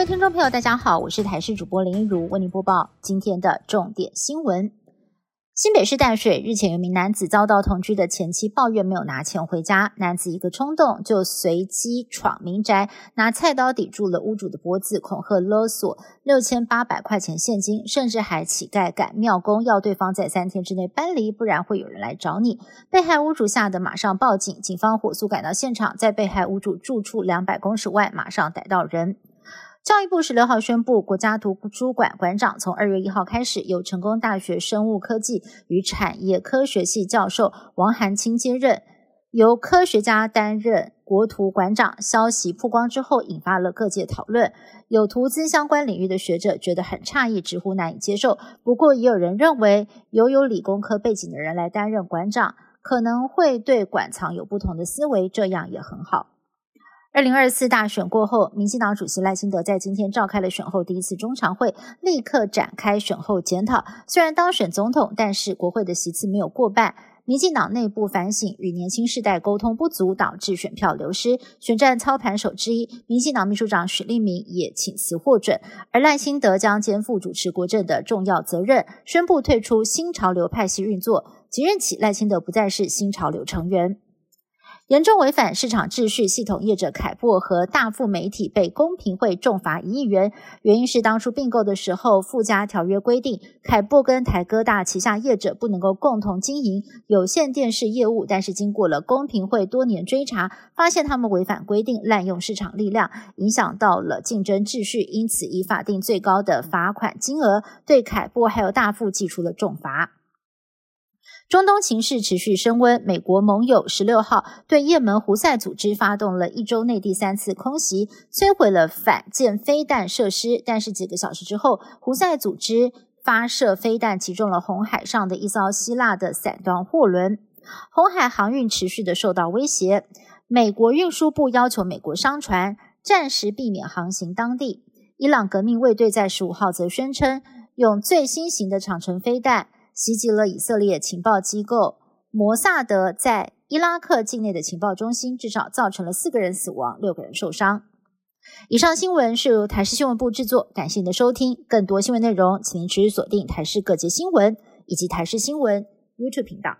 位听众朋友，大家好，我是台视主播林一如，为您播报今天的重点新闻。新北市淡水日前有名男子遭到同居的前妻抱怨没有拿钱回家，男子一个冲动就随机闯民宅，拿菜刀抵住了屋主的脖子，恐吓勒索六千八百块钱现金，甚至还乞丐赶庙工要对方在三天之内搬离，不然会有人来找你。被害屋主吓得马上报警，警方火速赶到现场，在被害屋主住处两百公尺外马上逮到人。教育部十六号宣布，国家图书馆馆长从二月一号开始由成功大学生物科技与产业科学系教授王涵清接任，由科学家担任国图馆长。消息曝光之后，引发了各界讨论。有图资相关领域的学者觉得很诧异，直呼难以接受。不过，也有人认为，由有理工科背景的人来担任馆长，可能会对馆藏有不同的思维，这样也很好。二零二四大选过后，民进党主席赖清德在今天召开了选后第一次中常会，立刻展开选后检讨。虽然当选总统，但是国会的席次没有过半，民进党内部反省与年轻世代沟通不足，导致选票流失。选战操盘手之一，民进党秘书长许立明也请辞获准，而赖清德将肩负主持国政的重要责任，宣布退出新潮流派系运作。即日起，赖清德不再是新潮流成员。严重违反市场秩序，系统业者凯擘和大富媒体被公平会重罚一亿元。原因是当初并购的时候附加条约规定，凯擘跟台哥大旗下业者不能够共同经营有线电视业务。但是经过了公平会多年追查，发现他们违反规定，滥用市场力量，影响到了竞争秩序，因此以法定最高的罚款金额对凯擘还有大富寄出了重罚。中东情势持续升温，美国盟友十六号对也门胡塞组织发动了一周内第三次空袭，摧毁了反舰飞弹设施。但是几个小时之后，胡塞组织发射飞弹击中了红海上的一艘希腊的散装货轮，红海航运持续的受到威胁。美国运输部要求美国商船暂时避免航行当地。伊朗革命卫队在十五号则宣称，用最新型的长城飞弹。袭击了以色列情报机构摩萨德在伊拉克境内的情报中心，至少造成了四个人死亡，六个人受伤。以上新闻是由台视新闻部制作，感谢您的收听。更多新闻内容，请您持续锁定台视各界新闻以及台视新闻 YouTube 频道。